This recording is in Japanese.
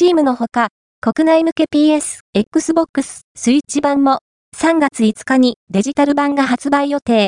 Steam のほか、国内向け PS、Xbox、Switch 版も3月5日にデジタル版が発売予定。